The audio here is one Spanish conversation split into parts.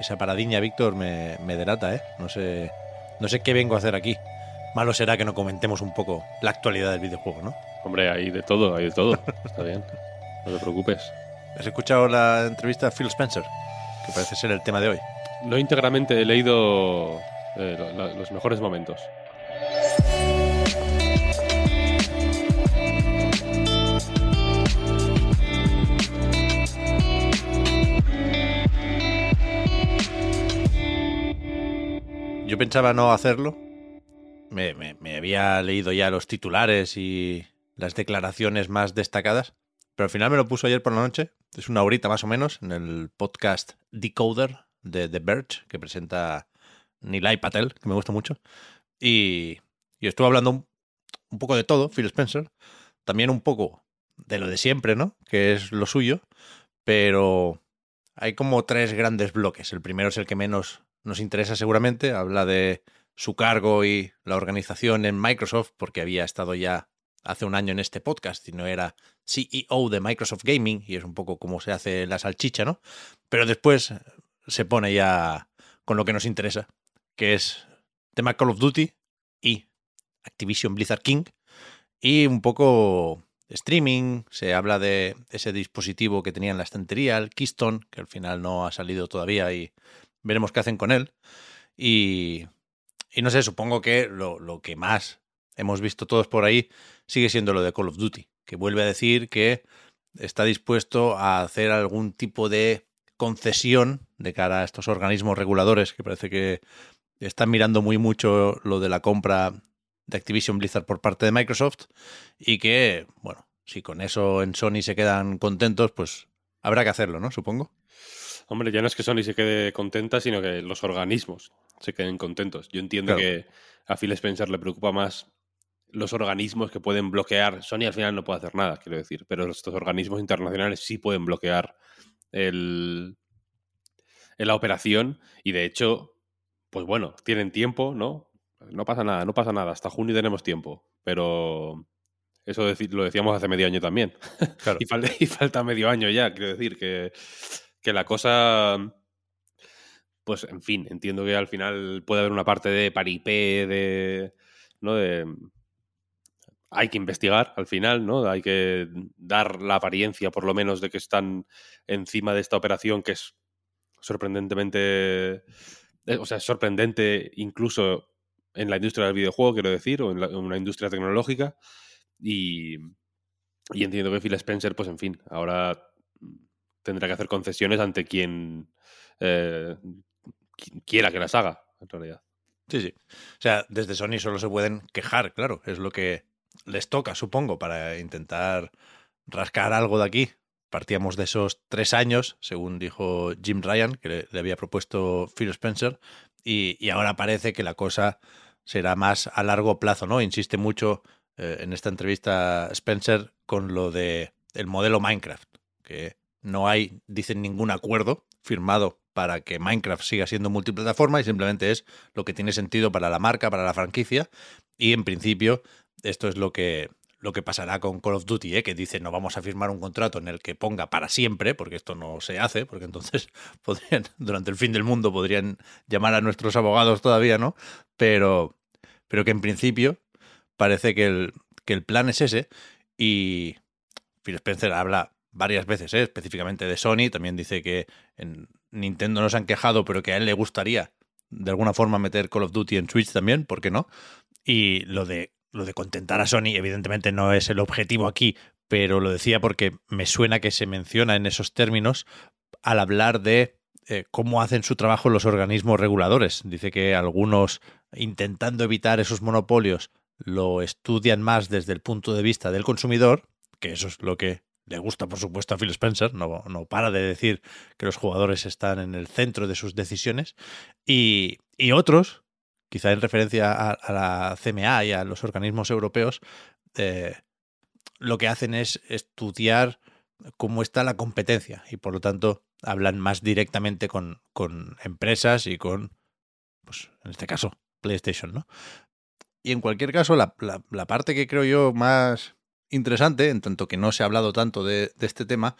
Esa paradiña, Víctor, me, me delata, ¿eh? No sé, no sé qué vengo a hacer aquí. Malo será que no comentemos un poco la actualidad del videojuego, ¿no? Hombre, hay de todo, hay de todo. Está bien. No te preocupes. ¿Has escuchado la entrevista a Phil Spencer? Que parece ser el tema de hoy. No íntegramente he leído eh, los mejores momentos. Pensaba no hacerlo. Me, había leído ya los titulares y las declaraciones más destacadas. Pero al final me lo puso ayer por la noche. Es una horita más o menos en el podcast Decoder de The Verge que presenta Nilay Patel, que me gusta mucho. Y, y estuve hablando un poco de todo, Phil Spencer. También un poco de lo de siempre, ¿no? Que es lo suyo. Pero hay como tres grandes bloques. El primero es el que menos nos interesa seguramente. Habla de su cargo y la organización en Microsoft, porque había estado ya hace un año en este podcast y no era CEO de Microsoft Gaming, y es un poco como se hace la salchicha, ¿no? Pero después se pone ya con lo que nos interesa, que es tema Call of Duty y Activision Blizzard King, y un poco streaming, se habla de ese dispositivo que tenía en la estantería, el Keystone, que al final no ha salido todavía y veremos qué hacen con él. Y, no sé, supongo que lo, lo que más hemos visto todos por ahí sigue siendo lo de Call of Duty, que vuelve a decir que está dispuesto a hacer algún tipo de concesión de cara a estos organismos reguladores que parece que están mirando muy mucho lo de la compra de Activision Blizzard por parte de Microsoft y que, bueno, si con eso en Sony se quedan contentos, pues habrá que hacerlo, ¿no? Supongo. Hombre, ya no es que Sony se quede contenta, sino que los organismos se queden contentos. Yo entiendo Claro. que a Phil Spencer le preocupa más los organismos que pueden bloquear. Sony al final no puede hacer nada, quiero decir, pero estos organismos internacionales sí pueden bloquear el, la operación y de hecho, pues bueno, tienen tiempo, ¿no? No pasa nada, no pasa nada. Hasta junio tenemos tiempo, pero eso lo decíamos hace medio año también. Claro. y falta medio año ya, quiero decir, que, que la cosa. Pues, en fin, entiendo que al final puede haber una parte de paripé, de. ¿No? De. Hay que investigar al final, ¿no? Hay que dar la apariencia, por lo menos, de que están encima de esta operación que es sorprendentemente. eh, O sea, es sorprendente incluso en la industria del videojuego, quiero decir, o en, la- en una industria tecnológica. Y, y entiendo que Phil Spencer, pues en fin, ahora tendrá que hacer concesiones ante quien, eh, quiera que las haga, en realidad. Sí, sí. O sea, desde Sony solo se pueden quejar, claro. Es lo que les toca, supongo, para intentar rascar algo de aquí. Partíamos de esos tres años, según dijo Jim Ryan, que le, había propuesto Phil Spencer, y, y ahora parece que la cosa será más a largo plazo, ¿no? Insiste mucho eh, en esta entrevista Spencer con lo de el modelo Minecraft, que no hay, dicen, ningún acuerdo firmado para que Minecraft siga siendo multiplataforma y simplemente es lo que tiene sentido para la marca, para la franquicia. Y en principio, esto es lo que, lo que pasará con Call of Duty, ¿eh? que dice no vamos a firmar un contrato en el que ponga para siempre, porque esto no se hace, porque entonces podrían, durante el fin del mundo podrían llamar a nuestros abogados todavía, ¿no? Pero, pero que en principio parece que el, que el plan es ese y Phil Spencer habla varias veces, ¿eh? específicamente de Sony, también dice que en Nintendo no se han quejado, pero que a él le gustaría de alguna forma meter Call of Duty en Switch también, ¿por qué no? Y lo de, lo de contentar a Sony, evidentemente no es el objetivo aquí, pero lo decía porque me suena que se menciona en esos términos al hablar de eh, cómo hacen su trabajo los organismos reguladores. Dice que algunos, intentando evitar esos monopolios, lo estudian más desde el punto de vista del consumidor, que eso es lo que le gusta, por supuesto, a Phil Spencer, no, no para de decir que los jugadores están en el centro de sus decisiones, y, y otros, quizá en referencia a, la CMA y a los organismos europeos, eh, lo que hacen es estudiar cómo está la competencia y por lo tanto hablan más directamente con, con empresas y con, pues en este caso, PlayStation, ¿no? Y en cualquier caso, la, la, parte que creo yo más interesante, en tanto que no se ha hablado tanto de, este tema,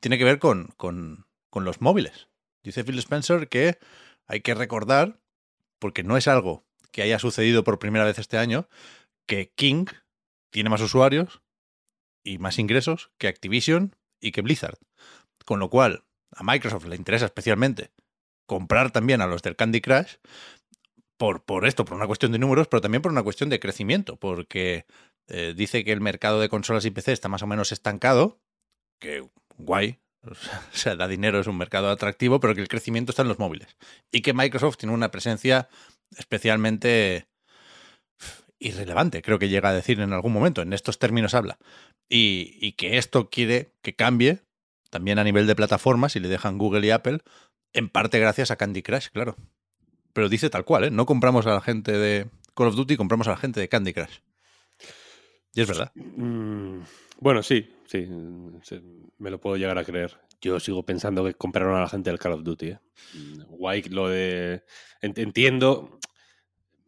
tiene que ver con, con, con, los móviles. Dice Phil Spencer que hay que recordar, porque no es algo que haya sucedido por primera vez este año, que King tiene más usuarios y más ingresos que Activision y que Blizzard. Con lo cual, a Microsoft le interesa especialmente comprar también a los del Candy Crush por, por esto, por una cuestión de números, pero también por una cuestión de crecimiento, porque eh, dice que el mercado de consolas y PC está más o menos estancado, que guay, o sea, da dinero, es un mercado atractivo, pero que el crecimiento está en los móviles. Y que Microsoft tiene una presencia especialmente irrelevante, creo que llega a decir en algún momento, en estos términos habla. Y, que esto quiere que cambie también a nivel de plataformas y le dejan Google y Apple, en parte gracias a Candy Crush, claro. Pero dice tal cual, ¿eh? No compramos a la gente de Call of Duty, compramos a la gente de Candy Crush. Y es verdad. Mm, bueno, sí, sí, sí, me lo puedo llegar a creer. Yo sigo pensando que compraron a la gente del Call of Duty. ¿eh? Guay lo de... Entiendo,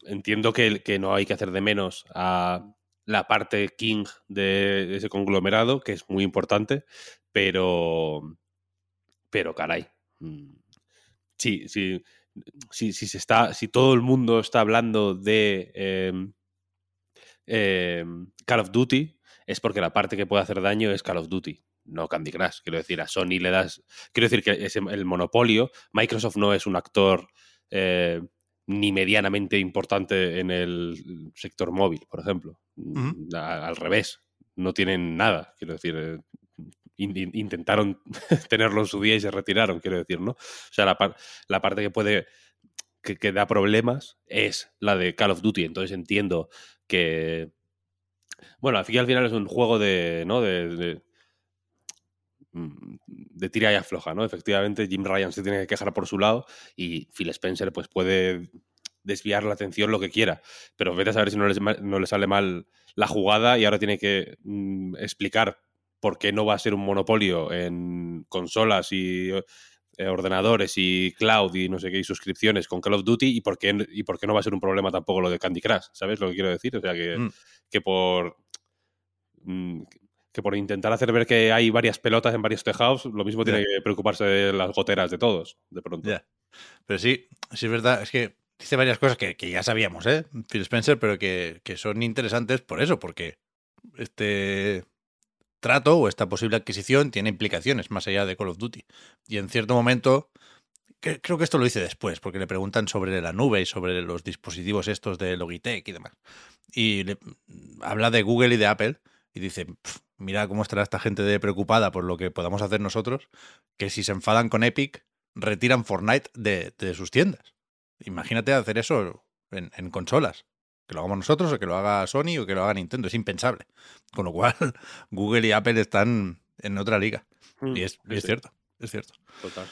entiendo que, que no hay que hacer de menos a la parte king de, ese conglomerado, que es muy importante, pero, pero caray, sí, sí, sí, sí se está, si todo el mundo está hablando de eh, eh, Call of Duty, es porque la parte que puede hacer daño es Call of Duty, no Candy Crush. Quiero decir, a Sony le das, quiero decir que es el monopolio, Microsoft no es un actor eh, ni medianamente importante en el sector móvil, por ejemplo. Uh -huh. Al revés, no tienen nada, quiero decir. In intentaron tenerlo en su día y se retiraron, quiero decir, ¿no? O sea, la, par la parte que puede. Que, que, da problemas es la de Call of Duty. Entonces entiendo que. Bueno, al final, al final es un juego de. ¿no? de, de de tira y afloja, ¿no? Efectivamente, Jim Ryan se tiene que quejar por su lado y Phil Spencer pues puede desviar la atención lo que quiera, pero vete a saber si no le, no le sale mal la jugada y ahora tiene que mm, explicar por qué no va a ser un monopolio en consolas y eh, ordenadores y cloud y no sé qué, y suscripciones con Call of Duty y por qué, y por qué no va a ser un problema tampoco lo de Candy Crush, ¿sabes lo que quiero decir? O sea, que, mm. que por... Mm, que por intentar hacer ver que hay varias pelotas en varios tejados, lo mismo tiene que preocuparse de las goteras de todos, de pronto. Yeah. Pero sí, sí es verdad, es que dice varias cosas que, que ya sabíamos, ¿eh? Phil Spencer, pero que, que, son interesantes por eso, porque este trato o esta posible adquisición tiene implicaciones más allá de Call of Duty. Y en cierto momento, creo que esto lo dice después, porque le preguntan sobre la nube y sobre los dispositivos estos de Logitech y demás. Y le, habla de Google y de Apple y dice, mira cómo estará esta gente preocupada por lo que podamos hacer nosotros, que si se enfadan con Epic, retiran Fortnite de, sus tiendas. Imagínate hacer eso en, consolas. Que lo hagamos nosotros o que lo haga Sony o que lo haga Nintendo. Es impensable. Con lo cual, Google y Apple están en otra liga. Mm, y es, y es cierto, es cierto. Total.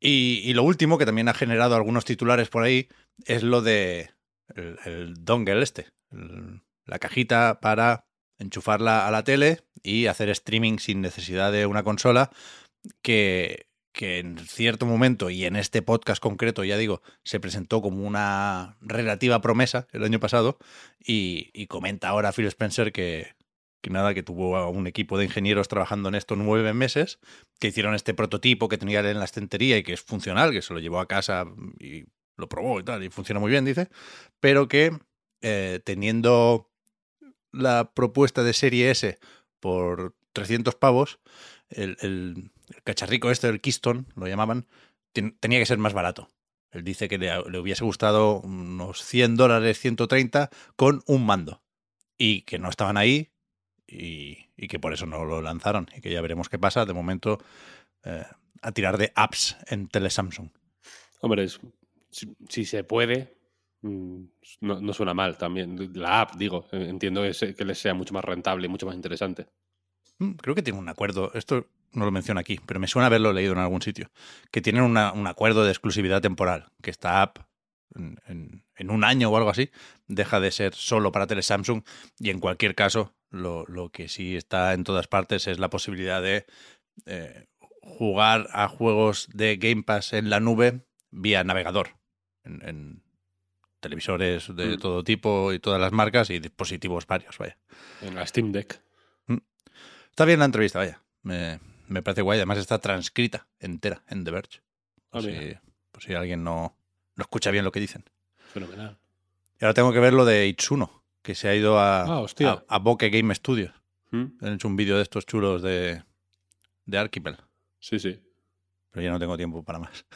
Y, y, lo último, que también ha generado algunos titulares por ahí, es lo de el, el dongle este. El, la cajita para enchufarla a la tele y hacer streaming sin necesidad de una consola que, que en cierto momento y en este podcast concreto, ya digo, se presentó como una relativa promesa el año pasado y, y comenta ahora Phil Spencer que, que nada, que tuvo a un equipo de ingenieros trabajando en esto nueve meses, que hicieron este prototipo que tenía en la estantería y que es funcional, que se lo llevó a casa y lo probó y tal, y funciona muy bien, dice, pero que eh, teniendo la propuesta de serie S por 300 pavos, el, el, el cacharrico este, el Keystone, lo llamaban, ten, tenía que ser más barato. Él dice que le, le, hubiese gustado unos 100 dólares, 130, con un mando. Y que no estaban ahí y, y, que por eso no lo lanzaron. Y que ya veremos qué pasa. De momento, eh, a tirar de apps en tele Samsung. Hombre, es- si, si se puede, mm, no, no suena mal también. La app, digo, entiendo que, se- que les sea mucho más rentable y mucho más interesante. Mm, Creo que tiene un acuerdo, esto no lo menciono aquí, pero me suena haberlo leído en algún sitio, que tienen una- un acuerdo de exclusividad temporal, que esta app en, en- en un año o algo así deja de ser solo para tele Samsung y en cualquier caso lo, lo que sí está en todas partes es la posibilidad de eh, jugar a juegos de Game Pass en la nube vía navegador, en, en televisores de Mm. todo tipo y todas las marcas y dispositivos varios, vaya. En la Steam Deck. Está bien la entrevista, vaya. Me, me parece guay. Además está transcrita entera en The Verge. Ah, Por, si, mira. por si alguien no, no escucha bien lo que dicen. Fenomenal. Y ahora tengo que ver lo de Itsuno, que se ha ido a, Ah, a, a Bokeh Game Studios. ¿Mm? Han hecho un vídeo de estos chulos de, de Archipel. Sí, sí. Pero ya no tengo tiempo para más.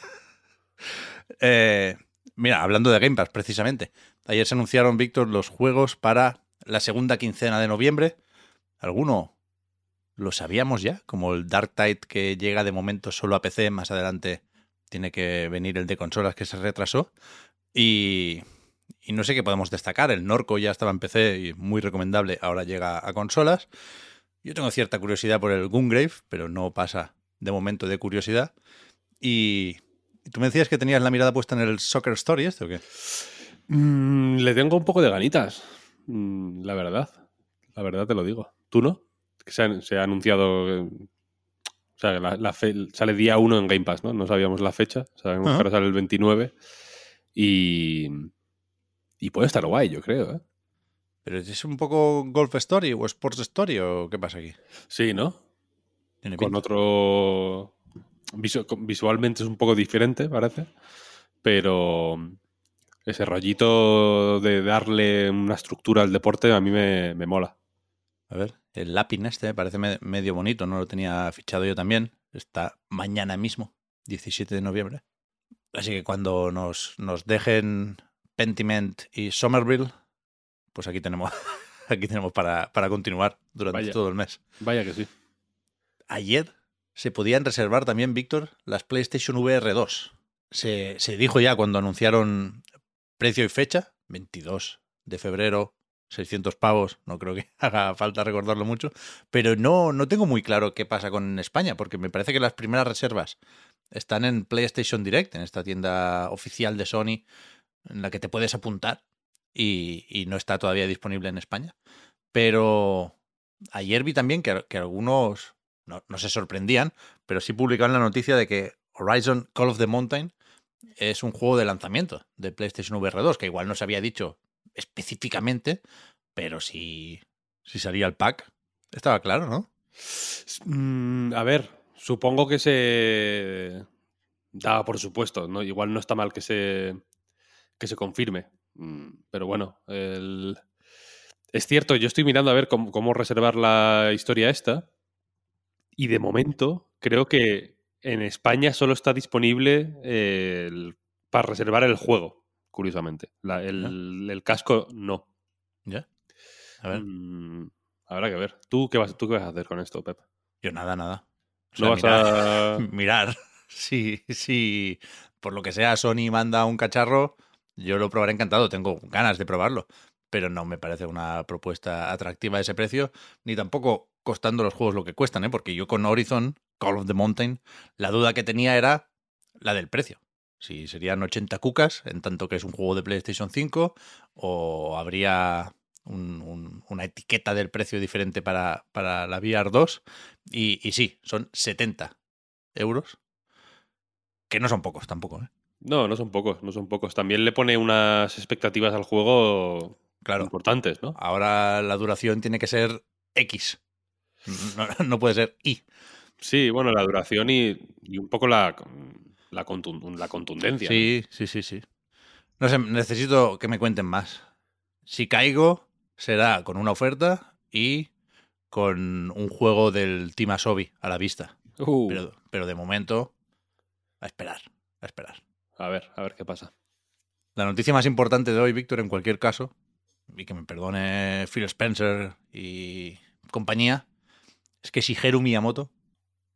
Eh, mira, hablando de Game Pass, precisamente. Ayer se anunciaron, Víctor, los juegos para la segunda quincena de noviembre. ¿Alguno lo sabíamos ya? Como el Dark Tide que llega de momento solo a PC, más adelante tiene que venir el de consolas que se retrasó. Y, no sé qué podemos destacar. El Norco ya estaba en PC y muy recomendable, ahora llega a consolas. Yo tengo cierta curiosidad por el Gungrave, pero no pasa de momento de curiosidad. Y, tú me decías que tenías la mirada puesta en el Soccer Story, ¿esto o qué? Mm, le tengo un poco de ganitas, mm, la verdad. La verdad te lo digo. ¿Tú no? Que se ha, se ha anunciado. O sea, la, la fe- sale día 1 en Game Pass, ¿no? No sabíamos la fecha. Sabemos Ajá. que ahora sale el 29. Y. Y puede estar guay, yo creo, ¿eh? ¿Pero es un poco Golf Story o Sports Story o qué pasa aquí? Sí, ¿no? Con pinta. otro. visualmente es un poco diferente, parece. Pero. Ese rollito de darle una estructura al deporte a mí me, me mola. A ver, el lápiz este parece me- medio bonito, no lo tenía fichado yo también. Está mañana mismo, 17 de noviembre. Así que cuando nos, nos dejen Pentiment y Somerville, pues aquí tenemos, aquí tenemos para, para continuar durante Vaya. todo el mes. Vaya que sí. Ayer se podían reservar también, Víctor, las PlayStation VR 2. Se, se dijo ya cuando anunciaron precio y fecha, 22 de febrero, 600 pavos, no creo que haga falta recordarlo mucho, pero no, no tengo muy claro qué pasa con España, porque me parece que las primeras reservas están en PlayStation Direct, en esta tienda oficial de Sony, en la que te puedes apuntar y, y no está todavía disponible en España. Pero ayer vi también que, que algunos no, no se sorprendían, pero sí publicaban la noticia de que Horizon Call of the Mountain es un juego de lanzamiento de PlayStation VR 2, que igual no se había dicho específicamente, pero si, si salía el pack, estaba claro, ¿no? Mm, a ver, supongo que se daba por supuesto, ¿no? Igual no está mal que se que se confirme. Mm, Pero bueno, el- es cierto, yo estoy mirando a ver cómo, cómo reservar la historia esta. Y de momento, creo que en España solo está disponible eh, el- para reservar el juego, curiosamente. La- el, el casco no. ¿Ya? A ver, Mm, habrá que ver. ¿Tú qué, vas, ¿Tú qué vas a hacer con esto, Pep? yo nada, nada. O ¿No sea, vas mirar- a...? mirar si, si por lo que sea Sony manda un cacharro, yo lo probaré encantado, tengo ganas de probarlo, pero no me parece una propuesta atractiva a ese precio, ni tampoco costando los juegos lo que cuestan, ¿eh? porque yo con Horizon, Call of the Mountain, la duda que tenía era la del precio. Si serían 80 cucas, en tanto que es un juego de PlayStation 5, o habría un- un- una etiqueta del precio diferente para, para la VR 2. Y, y sí, son 70 euros. Que no son pocos tampoco, ¿eh? No, no son pocos, no son pocos. También le pone unas expectativas al juego Claro. importantes, ¿no? Ahora la duración tiene que ser X. No, no puede ser Y. Sí, bueno, la duración y, y un poco la, la, contun- la contundencia. ¿no? Sí, sí, sí, sí. No sé, necesito que me cuenten más. Si caigo, será con una oferta y con un juego del Team Asobi a la vista. Uh, Pero, pero de momento, a esperar, a esperar. a ver, a ver qué pasa. La noticia más importante de hoy, Víctor, en cualquier caso, y que me perdone Phil Spencer y compañía, es que Shigeru Miyamoto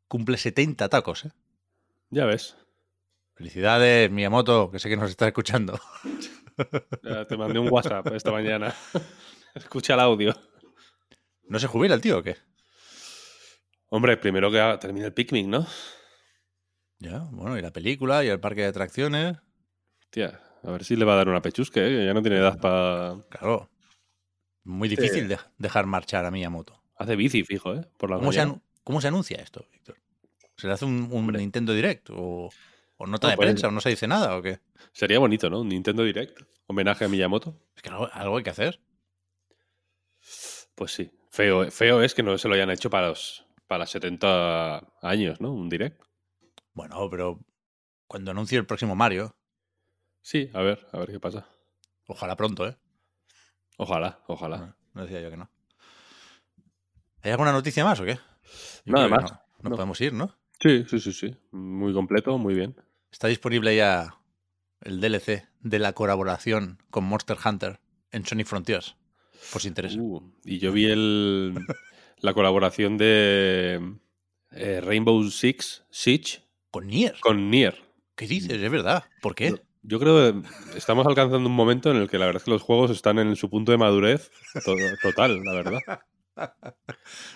cumple 70 tacos, ¿eh? Ya ves. Felicidades, Miyamoto, que sé que nos está escuchando. Te mandé un WhatsApp esta mañana. Escucha el audio. ¿No se jubila el tío o qué? Hombre, primero que termine el picnic, ¿no? Ya, bueno, y la película y el parque de atracciones. Tía, a ver si le va a dar una pechusque, ¿eh? ya no tiene edad para... Claro. Muy difícil de- dejar marchar a Miyamoto. Hace bici, fijo, ¿eh? Por la ¿Cómo se, cómo anuncia esto, Víctor? ¿Se le hace un, un Hombre. Nintendo Direct? ¿O, o nota No, de pues- prensa? ¿O no se dice nada? ¿O qué? Sería bonito, ¿no? Un Nintendo Direct. Homenaje a Miyamoto. Es que algo, algo hay que hacer. Pues sí. Feo, feo es que no se lo hayan hecho para los, para los 70 años, ¿no? Un Direct. Bueno, pero cuando anuncie el próximo Mario, Sí, a ver, a ver qué pasa. ojalá pronto, ¿eh? Ojalá, ojalá. No, no decía yo que no. ¿Hay alguna noticia más o qué? Yo Nada más. no. Nos No. podemos ir, ¿no? Sí, sí, sí, sí. Muy completo, muy bien. Está disponible ya el DLC de la colaboración con Monster Hunter en Sonic Frontiers, por si interesa. Uh, y yo vi el, la colaboración de eh, Rainbow Six Siege Con Nier. con Nier. ¿Qué dices? Es verdad. ¿Por qué? Yo, creo que estamos alcanzando un momento en el que la verdad es que los juegos están en su punto de madurez to- total, la verdad.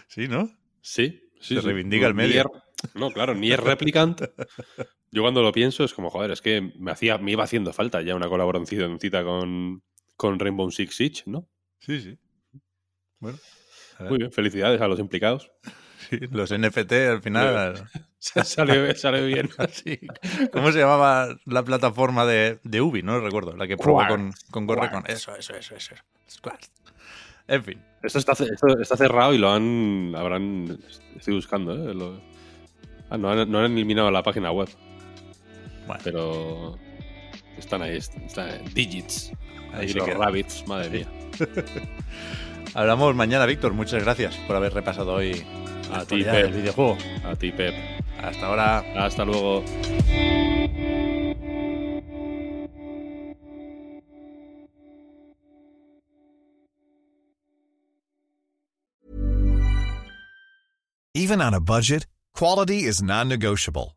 Sí, ¿no? Sí, sí. Se sí. reivindica el medio. Nier- no, claro, Nier Replicant. Yo cuando lo pienso es como, joder, es que me, hacía, me iba haciendo falta ya una colaboracióncita con, con Rainbow Six Siege, ¿no? Sí, sí. Bueno. Muy bien, felicidades a los implicados. Sí, los NFT al final. salió, salió bien. Sí. ¿Cómo se llamaba la plataforma de, de Ubi? No lo recuerdo. La que probó con, con. Eso, eso, eso, eso. Quartz. En fin. Esto está, esto está cerrado y lo han. Habrán. Estoy buscando, ¿eh? Lo- ah, no han, no han eliminado la página web, Bueno, pero. Están ahí, est- están ahí. Digits. Ahí los queda. rabbits, madre mía. hablamos mañana, Víctor. Muchas gracias por haber repasado hoy A ti, Pep. del videojuego. A ti, Pep. Hasta ahora. Hasta luego. Even on a budget, quality is non-negotiable.